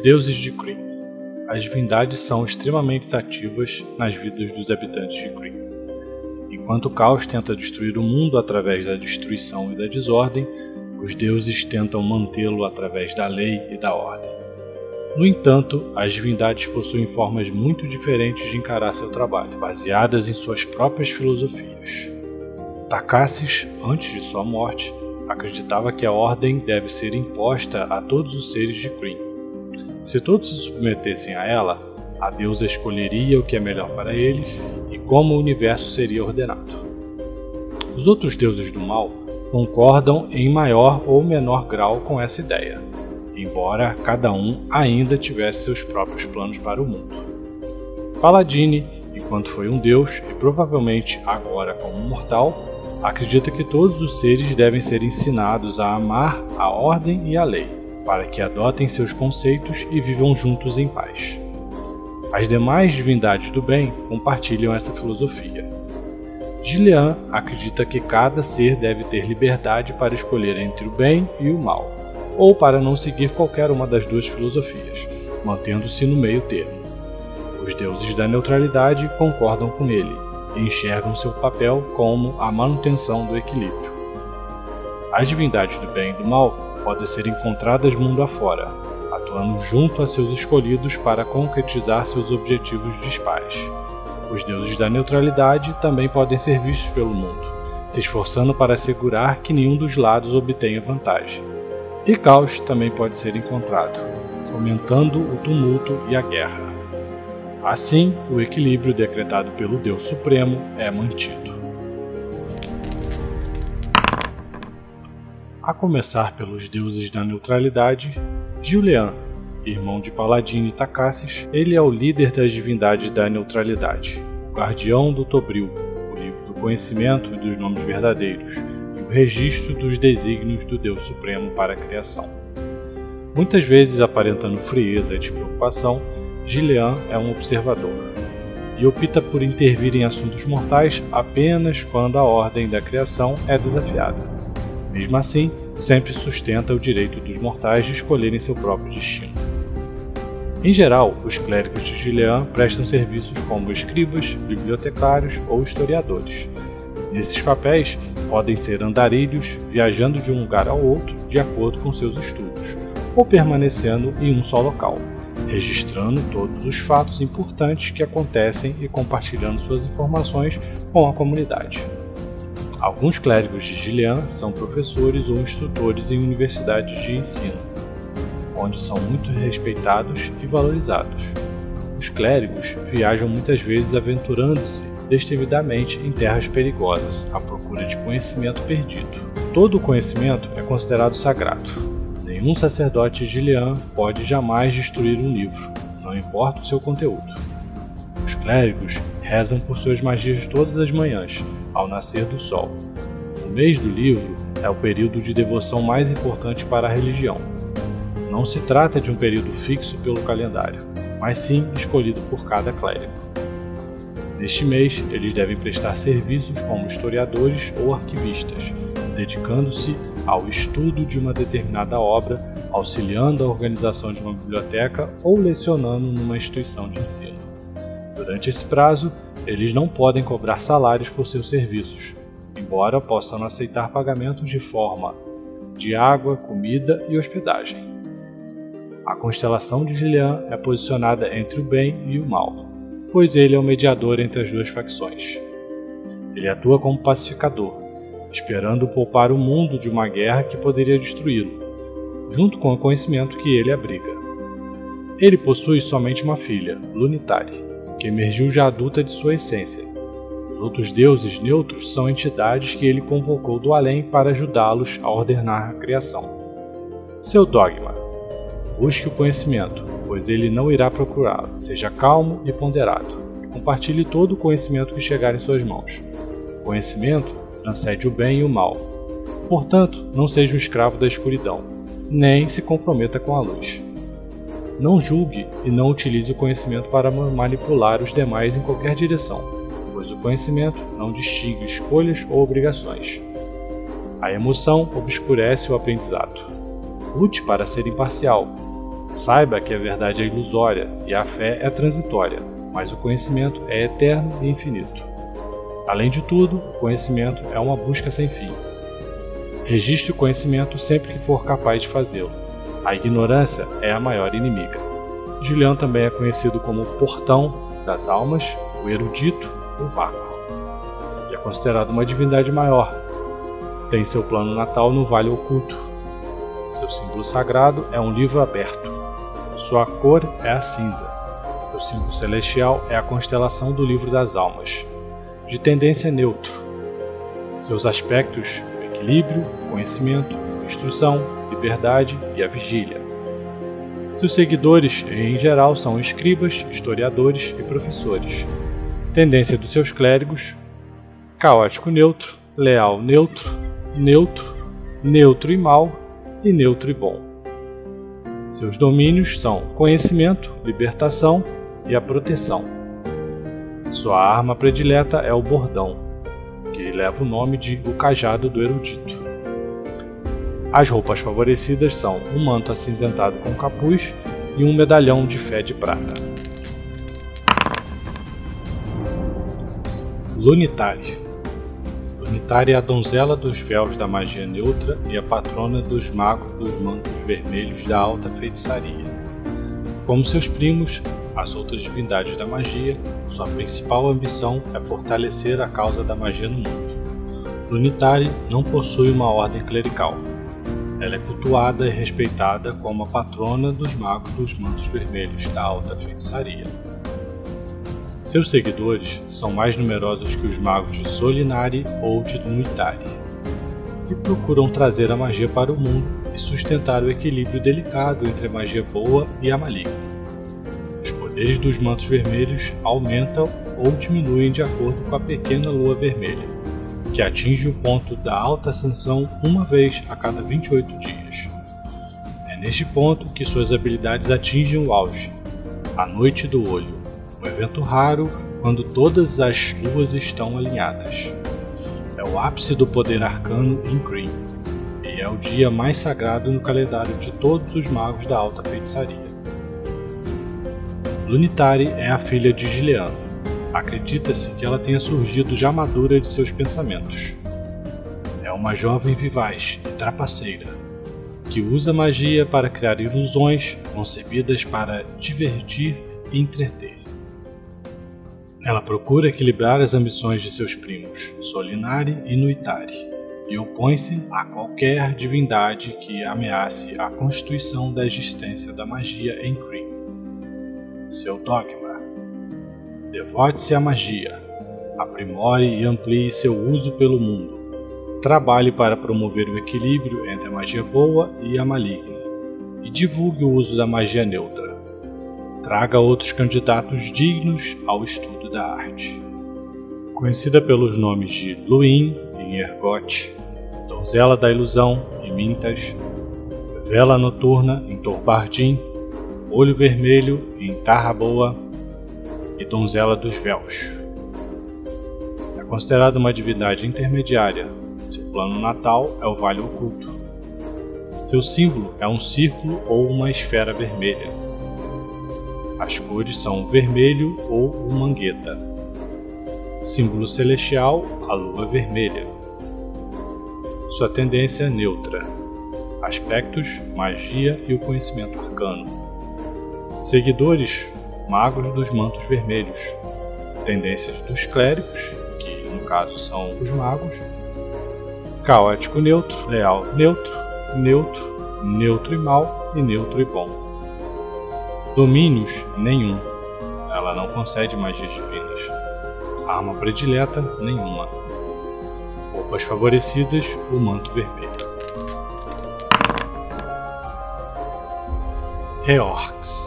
deuses de Kree. As divindades são extremamente ativas nas vidas dos habitantes de Kree. Enquanto o caos tenta destruir o mundo através da destruição e da desordem, os deuses tentam mantê-lo através da lei e da ordem. No entanto, as divindades possuem formas muito diferentes de encarar seu trabalho, baseadas em suas próprias filosofias. Takassis, antes de sua morte, acreditava que a ordem deve ser imposta a todos os seres de Kree. Se todos se submetessem a ela, a deusa escolheria o que é melhor para eles e como o universo seria ordenado. Os outros deuses do mal concordam em maior ou menor grau com essa ideia, embora cada um ainda tivesse seus próprios planos para o mundo. Paladine, enquanto foi um deus e provavelmente agora como um mortal, acredita que todos os seres devem ser ensinados a amar a ordem e a lei, para que adotem seus conceitos e vivam juntos em paz. As demais divindades do bem compartilham essa filosofia. Gillian acredita que cada ser deve ter liberdade para escolher entre o bem e o mal, ou para não seguir qualquer uma das duas filosofias, mantendo-se no meio termo. Os deuses da neutralidade concordam com ele e enxergam seu papel como a manutenção do equilíbrio. As divindades do bem e do mal podem ser encontradas mundo afora, atuando junto a seus escolhidos para concretizar seus objetivos dispares. Os deuses da neutralidade também podem ser vistos pelo mundo, se esforçando para assegurar que nenhum dos lados obtenha vantagem. E caos também pode ser encontrado, fomentando o tumulto e a guerra. Assim, o equilíbrio decretado pelo Deus Supremo é mantido. A começar pelos deuses da neutralidade, Julian, irmão de Paladino e Takassis, ele é o líder das divindades da neutralidade, o guardião do Tobril, o livro do conhecimento e dos nomes verdadeiros, e o registro dos desígnios do Deus Supremo para a criação. Muitas vezes aparentando frieza e despreocupação, Gillian é um observador e opta por intervir em assuntos mortais apenas quando a ordem da criação é desafiada. Mesmo assim, sempre sustenta o direito dos mortais de escolherem seu próprio destino. Em geral, os clérigos de Gillian prestam serviços como escribas, bibliotecários ou historiadores. Nesses papéis, podem ser andarilhos, viajando de um lugar ao outro de acordo com seus estudos, ou permanecendo em um só local registrando todos os fatos importantes que acontecem e compartilhando suas informações com a comunidade. Alguns clérigos de Gillian são professores ou instrutores em universidades de ensino, onde são muito respeitados e valorizados. Os clérigos viajam muitas vezes aventurando-se destemidamente em terras perigosas à procura de conhecimento perdido. Todo o conhecimento é considerado sagrado, Nenhum sacerdote gilian pode jamais destruir um livro, não importa o seu conteúdo. Os clérigos rezam por suas magias todas as manhãs, ao nascer do sol. Mês do livro é o período de devoção mais importante para a religião. Não se trata de um período fixo pelo calendário, mas sim escolhido por cada clérigo. Neste mês, eles devem prestar serviços como historiadores ou arquivistas, dedicando-se ao estudo de uma determinada obra, auxiliando a organização de uma biblioteca ou lecionando numa instituição de ensino. Durante esse prazo, eles não podem cobrar salários por seus serviços, embora possam aceitar pagamentos de forma de água, comida e hospedagem. A constelação de Gillian é posicionada entre o bem e o mal, pois ele é o mediador entre as duas facções. Ele atua como pacificador, esperando poupar o mundo de uma guerra que poderia destruí-lo, junto com o conhecimento que ele abriga. Ele possui somente uma filha, Lunitari, que emergiu já adulta de sua essência. Os outros deuses neutros são entidades que ele convocou do além para ajudá-los a ordenar a criação. Seu dogma: busque o conhecimento, pois ele não irá procurá-lo. Seja calmo e ponderado, e compartilhe todo o conhecimento que chegar em suas mãos. O conhecimento transcende o bem e o mal. Portanto, não seja um escravo da escuridão, nem se comprometa com a luz. Não julgue e não utilize o conhecimento para manipular os demais em qualquer direção, pois o conhecimento não distingue escolhas ou obrigações. A emoção obscurece o aprendizado. Lute para ser imparcial. Saiba que a verdade é ilusória e a fé é transitória, mas o conhecimento é eterno e infinito. Além de tudo, o conhecimento é uma busca sem fim. Registre o conhecimento sempre que for capaz de fazê-lo. A ignorância é a maior inimiga. Julian também é conhecido como o portão das almas, o erudito, o vácuo. E é considerado uma divindade maior. Tem seu plano natal no Vale Oculto. Seu símbolo sagrado é um livro aberto. Sua cor é a cinza. Seu símbolo celestial é a constelação do Livro das Almas, de tendência neutro. Seus aspectos equilíbrio, conhecimento, instrução, liberdade e a vigília. Seus seguidores, em geral, são escribas, historiadores e professores. Tendência dos seus clérigos: caótico neutro, leal neutro, neutro, neutro e mal e neutro e bom. Seus domínios são conhecimento, libertação e a proteção. Sua arma predileta é o bordão, que leva o nome de O Cajado do Erudito. As roupas favorecidas são um manto acinzentado com capuz e um medalhão de fé de prata. Lunitari Lunitari é a donzela dos véus da magia neutra e a patrona dos magos dos mantos vermelhos da alta feitiçaria. Como seus primos, as outras divindades da magia, sua principal ambição é fortalecer a causa da magia no mundo. Lunitari não possui uma ordem clerical. Ela é cultuada e respeitada como a patrona dos magos dos mantos vermelhos da alta feitiçaria. Seus seguidores são mais numerosos que os magos de Solinari ou de Lunitari, e procuram trazer a magia para o mundo e sustentar o equilíbrio delicado entre a magia boa e a maligna poderes dos mantos vermelhos aumentam ou diminuem de acordo com a pequena lua vermelha, que atinge o ponto da alta ascensão uma vez a cada 28 dias. É neste ponto que suas habilidades atingem o auge, a noite do olho, um evento raro quando todas as luas estão alinhadas. É o ápice do poder arcano em Green, e é o dia mais sagrado no calendário de todos os magos da alta feitiçaria. Lunitari é a filha de Gileano. Acredita-se que ela tenha surgido já madura de seus pensamentos. É uma jovem vivaz e trapaceira, que usa magia para criar ilusões concebidas para divertir e entreter. Ela procura equilibrar as ambições de seus primos, Solinari e Nuitari, e opõe-se a qualquer divindade que ameace a constituição da existência da magia em Kree seu dogma. Devote-se à magia, aprimore e amplie seu uso pelo mundo. Trabalhe para promover o equilíbrio entre a magia boa e a maligna, e divulgue o uso da magia neutra. Traga outros candidatos dignos ao estudo da arte. Conhecida pelos nomes de Luin em Ergot, Donzela da Ilusão em Mintas, Vela Noturna em Torbardim Olho Vermelho em Tarra Boa e Donzela dos Véus. É considerada uma divindade intermediária. Seu plano natal é o Vale Oculto. Seu símbolo é um círculo ou uma esfera vermelha. As cores são vermelho ou mangueta. Símbolo celestial, a lua vermelha. Sua tendência é neutra. Aspectos, magia e o conhecimento arcano. Seguidores, magos dos mantos vermelhos. Tendências dos clérigos, que no caso são os magos. Caótico neutro, leal neutro, neutro, neutro e mal e neutro e bom. Domínios nenhum. Ela não concede magias divinas. Arma predileta nenhuma. Roupas favorecidas, o manto vermelho. Reorx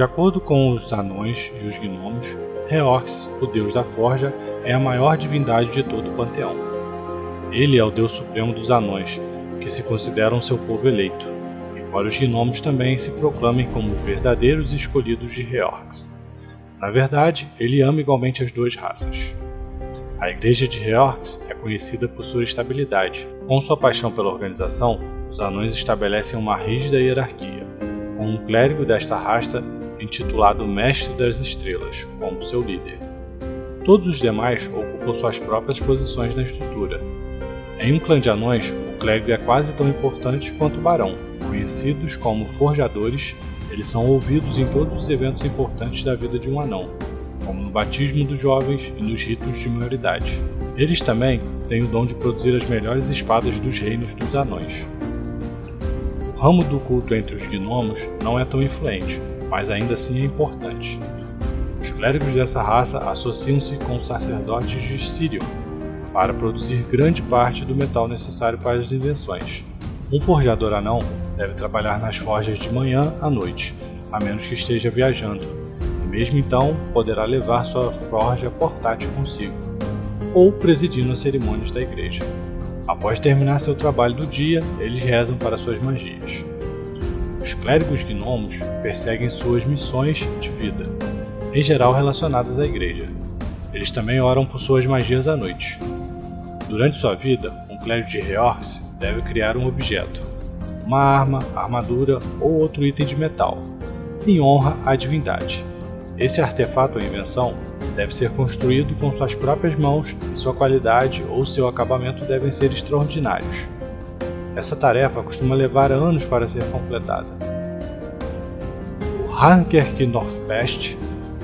de acordo com os anões e os gnomos, Reorx, o deus da forja, é a maior divindade de todo o panteão. Ele é o deus supremo dos anões, que se consideram seu povo eleito, embora os gnomos também se proclamem como os verdadeiros escolhidos de Reorx. Na verdade, ele ama igualmente as duas raças. A igreja de Reorx é conhecida por sua estabilidade. Com sua paixão pela organização, os anões estabelecem uma rígida hierarquia com um clérigo desta rasta intitulado Mestre das Estrelas, como seu líder. Todos os demais ocupam suas próprias posições na estrutura. Em um clã de anões, o clérigo é quase tão importante quanto o barão. Conhecidos como forjadores, eles são ouvidos em todos os eventos importantes da vida de um anão, como no batismo dos jovens e nos ritos de maioridade. Eles também têm o dom de produzir as melhores espadas dos reinos dos anões. O ramo do culto entre os gnomos não é tão influente, mas ainda assim é importante. Os clérigos dessa raça associam-se com os sacerdotes de Sirion para produzir grande parte do metal necessário para as invenções. Um forjador anão deve trabalhar nas forjas de manhã à noite, a menos que esteja viajando, e mesmo então poderá levar sua forja portátil consigo, ou presidindo as cerimônias da igreja. Após terminar seu trabalho do dia, eles rezam para suas magias. Os clérigos gnomos perseguem suas missões de vida, em geral relacionadas à igreja. Eles também oram por suas magias à noite. Durante sua vida, um clérigo de Reorx deve criar um objeto, uma arma, armadura ou outro item de metal, em honra à divindade. Esse artefato ou invenção deve ser construído com suas próprias mãos e sua qualidade ou seu acabamento devem ser extraordinários. Essa tarefa costuma levar anos para ser completada. O Hankerk Northfest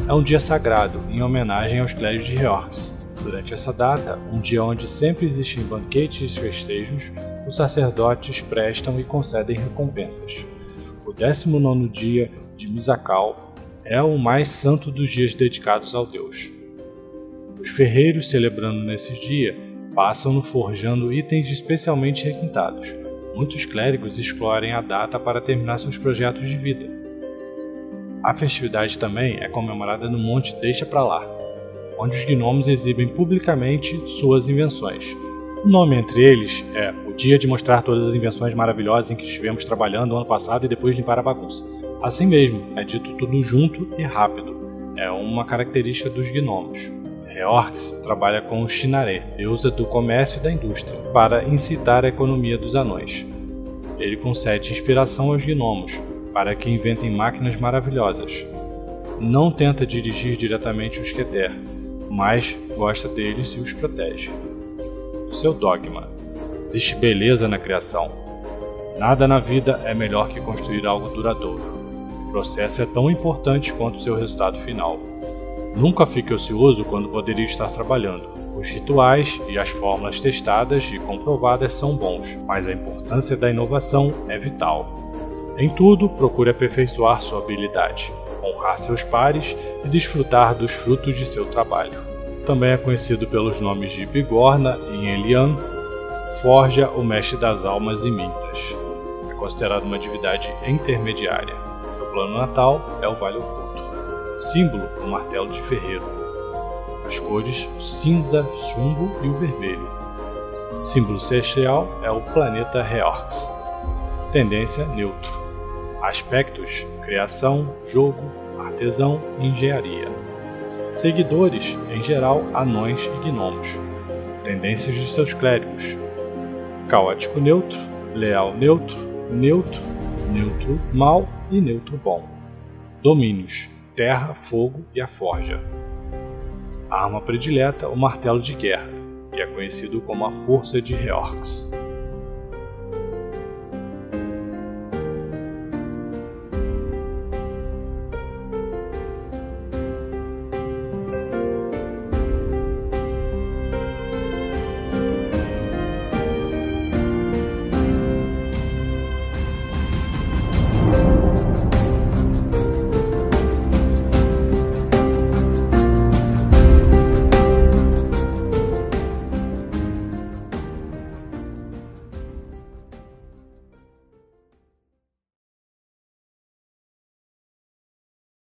é um dia sagrado em homenagem aos clérigos de Reorx. Durante essa data, um dia onde sempre existem banquetes e festejos, os sacerdotes prestam e concedem recompensas. O 19 dia de Misakal é o mais santo dos dias dedicados ao deus. Os ferreiros celebrando nesse dia passam-no forjando itens especialmente requintados. Muitos clérigos explorem a data para terminar seus projetos de vida. A festividade também é comemorada no Monte Deixa Pra Lá, onde os gnomos exibem publicamente suas invenções. O nome entre eles é o dia de mostrar todas as invenções maravilhosas em que estivemos trabalhando no ano passado e depois limpar a bagunça. Assim mesmo, é dito tudo junto e rápido. É uma característica dos gnomos. Reorx trabalha com o Shinare, deusa do comércio e da indústria, para incitar a economia dos anões. Ele concede inspiração aos gnomos, para que inventem máquinas maravilhosas. Não tenta dirigir diretamente os Keter, mas gosta deles e os protege. Seu dogma: existe beleza na criação. Nada na vida é melhor que construir algo duradouro. O processo é tão importante quanto seu resultado final. Nunca fique ocioso quando poderia estar trabalhando. Os rituais e as fórmulas testadas e comprovadas são bons, mas a importância da inovação é vital. Em tudo, procure aperfeiçoar sua habilidade honrar seus pares e desfrutar dos frutos de seu trabalho. Também é conhecido pelos nomes de Bigorna e Elian, Forja, o mestre das almas e mintas. É considerado uma divindade intermediária. Seu plano natal é o Vale Oculto. Símbolo, o martelo de ferreiro. As cores, cinza, chumbo e o vermelho. Símbolo celestial é o planeta Reorx. Tendência neutro. Aspectos: criação, jogo, artesão e engenharia. Seguidores, em geral, anões e gnomos. Tendências de seus clérigos: caótico neutro, leal neutro, neutro, neutro mal e neutro bom. Domínios: terra, fogo e a forja. Arma predileta: o martelo de guerra, que é conhecido como a força de Reorx.